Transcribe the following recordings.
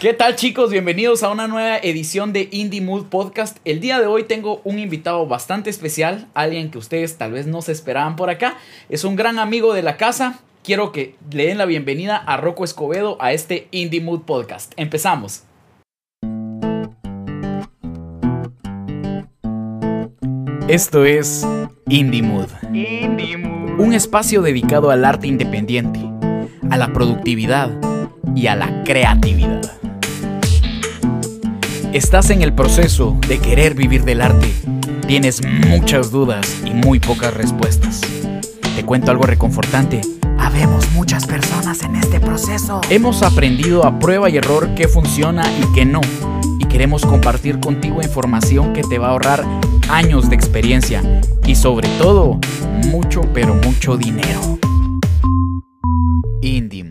¿Qué tal chicos? Bienvenidos a una nueva edición de Indie Mood Podcast. El día de hoy tengo un invitado bastante especial, alguien que ustedes tal vez no se esperaban por acá. Es un gran amigo de la casa. Quiero que le den la bienvenida a Rocco Escobedo a este Indie Mood Podcast. Empezamos. Esto es Indie Mood. Un espacio dedicado al arte independiente, a la productividad y a la creatividad. Estás en el proceso de querer vivir del arte. Tienes muchas dudas y muy pocas respuestas. Te cuento algo reconfortante. Habemos muchas personas en este proceso. Hemos aprendido a prueba y error qué funciona y qué no. Y queremos compartir contigo información que te va a ahorrar años de experiencia y sobre todo mucho pero mucho dinero. Indie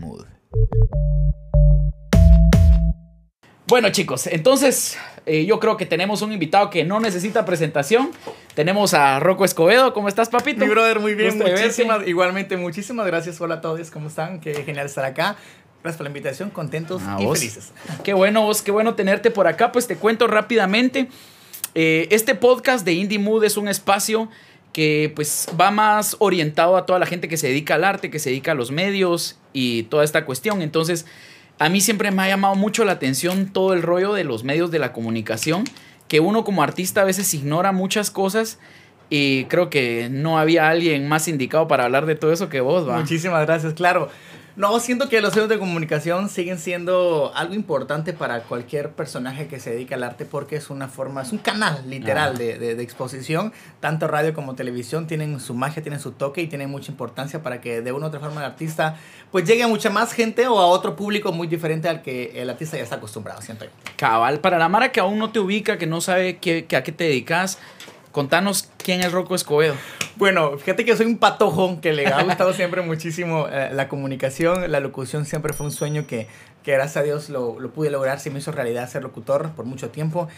Bueno chicos, entonces eh, yo creo que tenemos un invitado que no necesita presentación. Tenemos a Rocco Escobedo. ¿Cómo estás, papito? Mi brother, muy bien. Muchísimas, igualmente, muchísimas gracias. Hola a todos, ¿cómo están? Qué genial estar acá. Gracias por la invitación, contentos A y vos. felices. Qué bueno, vos, qué bueno tenerte por acá. Pues te cuento rápidamente. Eh, este podcast de Indie Mood es un espacio que pues va más orientado a toda la gente que se dedica al arte, que se dedica a los medios y toda esta cuestión. Entonces, a mí siempre me ha llamado mucho la atención todo el rollo de los medios de la comunicación, que uno como artista a veces ignora muchas cosas y creo que no había alguien más indicado para hablar de todo eso que vos, va. Muchísimas gracias, claro. No, siento que los medios de comunicación siguen siendo algo importante para cualquier personaje que se dedica al arte porque es una forma, es un canal literal Ah. de, de- de exposición. Tanto radio como televisión tienen su magia, tienen su toque y tienen mucha importancia para que de una u otra forma el artista pues llegue a mucha más gente o a otro público muy diferente al que el artista ya está acostumbrado, siento yo. Cabal, para la Mara que aún no te ubica, que no sabe qué, a qué te dedicas, contanos quién es Rocco Escobedo. Bueno, fíjate que soy un patojo que le ha gustado siempre muchísimo eh, la comunicación, la locución siempre fue un sueño que, que gracias a Dios lo, lo pude lograr, se me hizo realidad ser locutor por mucho tiempo.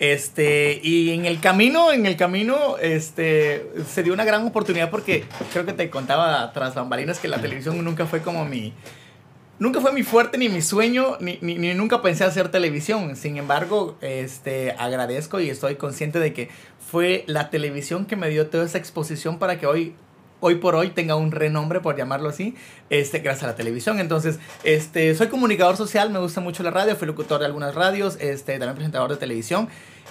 Este, y en el camino, en el camino, este, se dio una gran oportunidad porque creo que te contaba tras bambalinas que la televisión nunca fue como mi, nunca fue mi fuerte ni mi sueño, ni, ni, ni nunca pensé hacer televisión. Sin embargo, este, agradezco y estoy consciente de que fue la televisión que me dio toda esa exposición para que hoy, hoy por hoy tenga un renombre, por llamarlo así, este, gracias a la televisión. Entonces, este, soy comunicador social, me gusta mucho la radio, fui locutor de algunas radios, este, también presentador de televisión.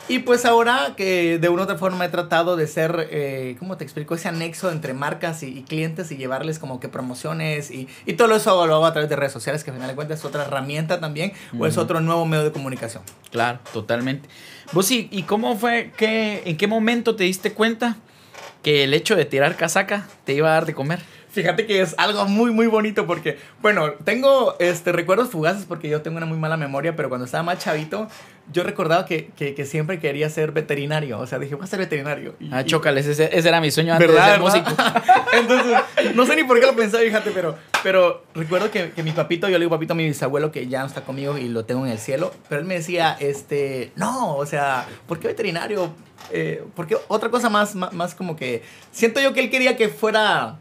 Y pues ahora que de una u otra forma he tratado de ser, eh, ¿cómo te explico? Ese anexo entre marcas y, y clientes y llevarles como que promociones y, y todo eso lo hago a través de redes sociales, que al final de cuentas es otra herramienta también o es otro nuevo medio de comunicación. Claro, totalmente. Vos y, y cómo fue, qué, en qué momento te diste cuenta que el hecho de tirar casaca te iba a dar de comer? Fíjate que es algo muy, muy bonito porque, bueno, tengo este, recuerdos fugaces porque yo tengo una muy mala memoria, pero cuando estaba más chavito, yo recordaba que, que, que siempre quería ser veterinario. O sea, dije, voy a ser veterinario. Y- Ah, chócales, ese, ese era mi sueño antes ¿Verdad? de ser ¿verdad? músico. Entonces, no sé ni por qué lo pensaba, fíjate, pero, pero recuerdo que, que mi papito, yo le digo papito a mi bisabuelo que ya no está conmigo y lo tengo en el cielo, pero él me decía, este, no, o sea, ¿por qué veterinario? Eh, ¿Por qué otra cosa más, más, más como que, siento yo que él quería que fuera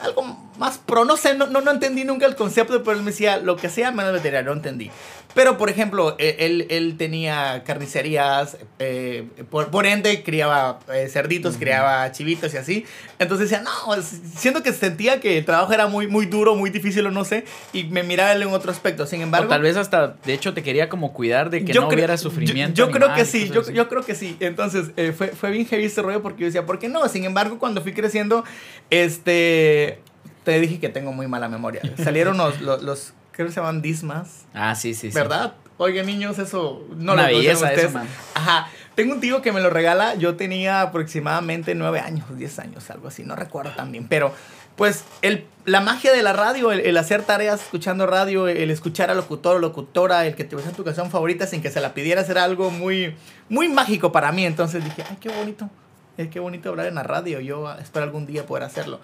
algo más pro, no sé, no, no, entendí nunca el concepto, pero él me decía, lo que sea menos veterinario, no entendí. Pero, por ejemplo, eh, él, él tenía carnicerías, eh, por, por ende criaba eh, cerditos, criaba chivitos y así. Entonces decía, no, siento que sentía que el trabajo era muy, muy duro, muy difícil o no sé, y me miraba él en otro aspecto. Sin O embargo... tal vez hasta, de hecho, te quería como cuidar de que no hubiera sufrimiento. Yo, creo que sí, yo, yo creo que sí. Entonces, eh, fue, fue bien heavy ese rollo porque yo decía, ¿por qué no? Sin embargo, cuando fui creciendo, este, te dije que tengo muy mala memoria. Salieron los, los, los creo que se llaman dismas, Ah, sí, sí, sí. ¿verdad? Oigan, niños, eso no Una lo belleza ustedes. eso, man. Ajá. Tengo un tío que me lo regala. Yo tenía aproximadamente nueve años, 10 años, algo así. No recuerdo tan bien. Pero, pues, el, la magia de la radio, el, el hacer tareas escuchando radio, el escuchar al locutor o locutora, el que te en tu canción favorita sin que se la pidieras, era algo muy, muy mágico para mí. Entonces dije, ay, qué bonito. Es qué bonito hablar en la radio. Yo espero algún día poder hacerlo.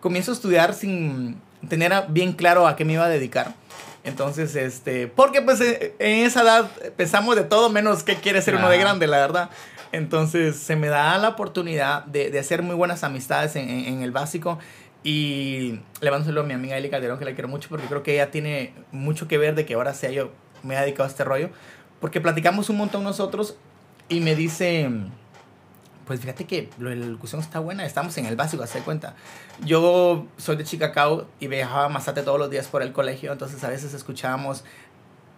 Comienzo a estudiar sin tener bien claro a qué me iba a dedicar. Entonces, este, porque pues eh, en esa edad pensamos de todo menos qué quiere ser uno de grande, la verdad. Entonces, se me da la oportunidad de, de hacer muy buenas amistades en, en- en el básico. Y le mando un saludo a mi amiga Eli Calderón, que la quiero mucho, porque creo que ella tiene mucho que ver de que ahora sea yo me he dedicado a este rollo. Porque platicamos un montón nosotros y me dice, pues fíjate que la locución está buena, estamos en el básico, hace cuenta. Yo soy de Chicacao y viajaba a Mazate todos los días por el colegio, entonces a veces escuchábamos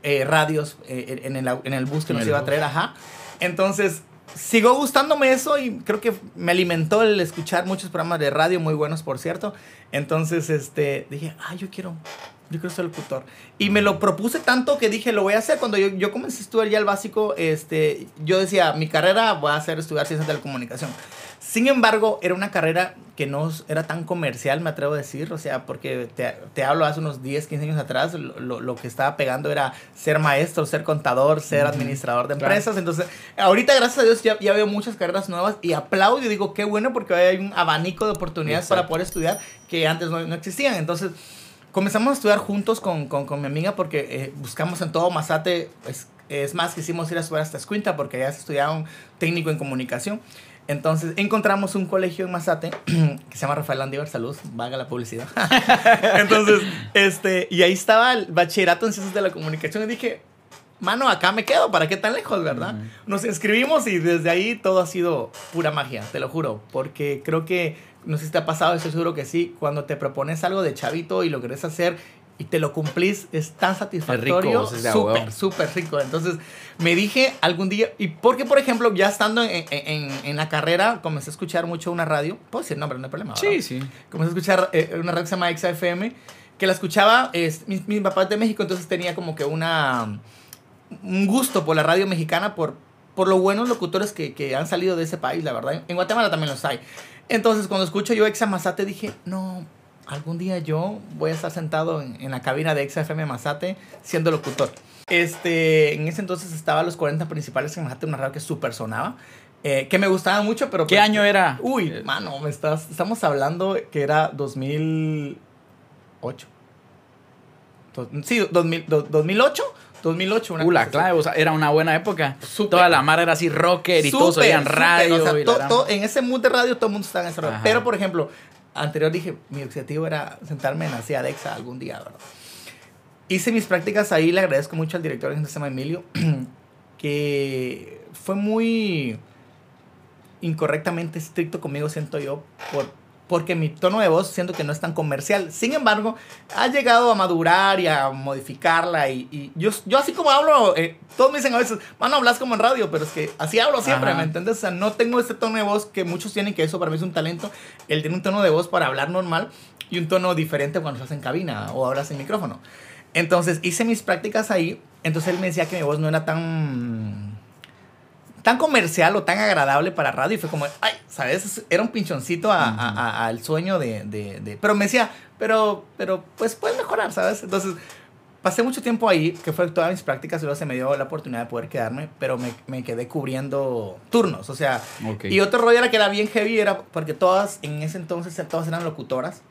eh, radios eh, en, el, en el bus que nos iba a traer, ajá. Entonces, sigo gustándome eso y creo que me alimentó el escuchar muchos programas de radio muy buenos, por cierto. Entonces, este, dije, ah, yo quiero, yo quiero ser locutor. Y me lo propuse tanto que dije, lo voy a hacer. Cuando yo, yo comencé a estudiar ya el básico, este, yo decía, mi carrera voy a hacer estudiar ciencias de la comunicación. Sin embargo, era una carrera que no era tan comercial, me atrevo a decir, o sea, porque te, te hablo hace unos 10, 15 años atrás, lo, lo, que estaba pegando era ser maestro, ser contador, ser administrador de empresas. Entonces, ahorita, gracias a Dios, ya, ya, veo muchas carreras nuevas y aplaudo y digo, qué bueno, porque hay un abanico de oportunidades Exacto. para poder estudiar que antes no, no existían. Entonces, comenzamos a estudiar juntos con, con, con mi amiga porque eh, buscamos en todo Mazate, pues, es más, quisimos ir a estudiar hasta Escuinta porque ya se estudiaba un técnico en comunicación. Entonces encontramos un colegio en Mazate que se llama Rafael Andívar, salud, vaga la publicidad. Entonces, este, y ahí estaba el bachillerato en ciencias de la comunicación y dije, mano, acá me quedo, ¿para qué tan lejos, verdad? Uh -huh. Nos inscribimos y desde ahí todo ha sido pura magia, te lo juro, porque creo que, no sé si te ha pasado, estoy seguro que sí, cuando te propones algo de chavito y lo querés hacer y te lo cumplís, es tan satisfactorio. Súper, súper rico. Entonces me dije algún día, y porque por ejemplo, ya estando en, en, en, la carrera, comencé a escuchar mucho una radio, puedo decir nombre, no hay problema. Sí, sí. Comencé a escuchar eh, una radio que se llama XFM, que la escuchaba, es, mi, mi papá es de México, entonces tenía como que una, un gusto por la radio mexicana, por, por los buenos locutores que, que han salido de ese país, la verdad. En Guatemala también los hay. Entonces, cuando escucho yo Exa Mazate, dije, no, algún día yo voy a estar sentado en, en la cabina de XFM Mazate siendo locutor. Este, en ese entonces estaba los 40 principales en Mazate, una radio que super sonaba. Eh, que me gustaba mucho, pero... ¿Qué pues, año era? Uy, mano, me estás, estamos hablando que era 2008. Sí, 2000, 2008. 2008, una uh, la clave, o sea, era una buena época. Super. Toda la mar era así rocker y super, todos oían radio. O sea, y to, to, en ese mood de radio todo el mundo estaba en ese radio. Pero, por ejemplo, anterior dije, mi objetivo era sentarme en la Dexa algún día, ¿verdad? Hice mis prácticas ahí, le agradezco mucho al director se llama Emilio, que fue muy incorrectamente estricto conmigo, siento yo, por, porque mi tono de voz siento que no es tan comercial. Sin embargo, ha llegado a madurar y a modificarla. Y, y yo, yo así como hablo, eh, todos me dicen a veces, mano, hablas como en radio, pero es que así hablo siempre, Ajá. ¿me entiendes? O sea, no tengo este tono de voz que muchos tienen, que eso para mí es un talento. Él tiene un tono de voz para hablar normal y un tono diferente cuando estás en cabina o hablas en micrófono. Entonces hice mis prácticas ahí. Entonces él me decía que mi voz no era tan tan comercial o tan agradable para radio y fue como, ay, ¿sabes? Era un pinchoncito al uh -huh. a, sueño de, de, de, Pero me decía, pero, pero, pues puedes mejorar, ¿sabes? Entonces, pasé mucho tiempo ahí, que fue todas mis prácticas, y luego se me dio la oportunidad de poder quedarme, pero me, me quedé cubriendo turnos, o sea, okay. y otro rollo era que era bien heavy, era porque todas, en ese entonces, todas eran locutoras,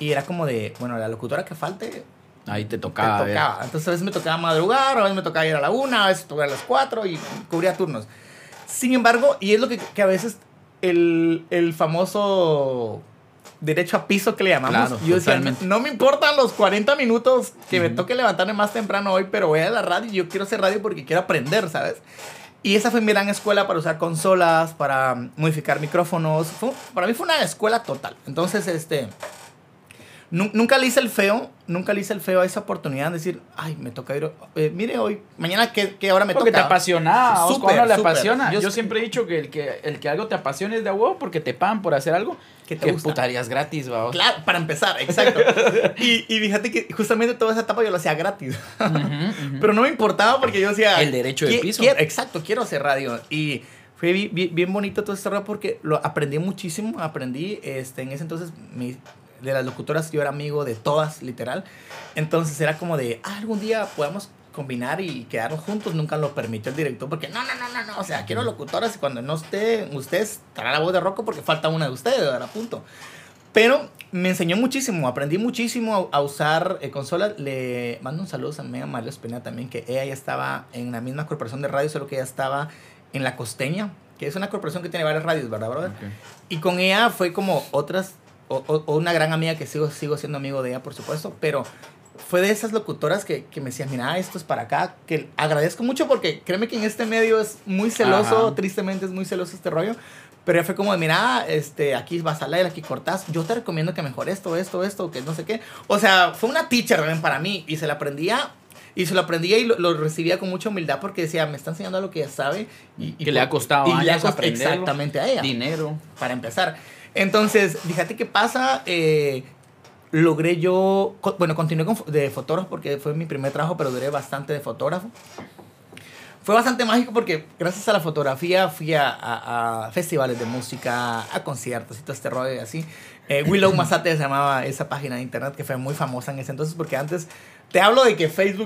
y era como de, bueno, la locutora que falte, Ahí te tocaba. Te tocaba. Entonces a veces me tocaba madrugar, a veces me tocaba ir a la una, a veces tocaba a las cuatro y cubría turnos. Sin embargo, y es lo que, que a veces el, el, famoso derecho a piso que le llamamos. Claro, yo decía, no me importan los 40 minutos que uh -huh. me toque levantarme más temprano hoy, pero voy a la radio y yo quiero hacer radio porque quiero aprender, ¿sabes? Y esa fue mi gran escuela para usar consolas, para modificar micrófonos. Fue, para mí fue una escuela total. Entonces, este nunca le hice el feo, nunca le hice el feo a esa oportunidad de decir, ay, me toca ir, eh, mire hoy, mañana qué, qué hora me porque toca. Porque te apasiona, super, super, le apasiona. Yo, yo, siempre he dicho que el, que el que algo te apasione es de huevo porque te pagan por hacer algo que te que gusta. putarías gratis, vamos. Claro, para empezar, exacto. y, y, fíjate que justamente toda esa etapa yo lo hacía gratis. Uh -huh, uh -huh. Pero no me importaba porque yo decía... El derecho de piso. Quiero, exacto, quiero hacer radio. Y fue bien, bien, bonito todo este rollo porque lo aprendí muchísimo. Aprendí, este, en ese entonces, mi, de las locutoras yo era amigo de todas, literal. Entonces era como de, ah, algún día podemos combinar y quedarnos juntos. Nunca lo permitió el director porque no, no, no, no, no. O sea, quiero locutoras y cuando no esté ustedes, estará la voz de Rocco porque falta una de ustedes, ¿verdad? Punto. Pero me enseñó muchísimo, aprendí muchísimo a, a usar eh, consolas. Le mando un saludo a Mega Mario Espina también, que ella ya estaba en la misma corporación de radio, solo que ella estaba en La Costeña, que es una corporación que tiene varias radios, ¿verdad, brother? Okay. Y con ella fue como otras o, o, una gran amiga que sigo, sigo siendo amigo de ella, por supuesto, pero fue de esas locutoras que, que me decían, mira, esto es para acá, que agradezco mucho porque créeme que en este medio es muy celoso, tristemente es muy celoso este rollo, pero ya fue como de, mira, este, aquí vas a leer, aquí cortas. Yo te recomiendo que mejor esto, esto, esto, que no sé qué. O sea, fue una teacher ¿ven? para mí. Y se la aprendía. Y se lo aprendía y lo, recibía con mucha humildad porque decía, me está enseñando lo que ya sabe. Y, que le ha costado y años aprender. Exactamente a ella. Dinero. Para empezar. Entonces, fíjate qué pasa. Eh, logré yo, bueno, continué con, de fotógrafo porque fue mi primer trabajo, pero duré bastante de fotógrafo fue bastante mágico porque gracias a la fotografía fui a, festivales de música, a conciertos y todo este rollo y así. Eh, Willow Masate se llamaba esa página de internet que fue muy famosa en ese entonces porque antes, te hablo de que Facebook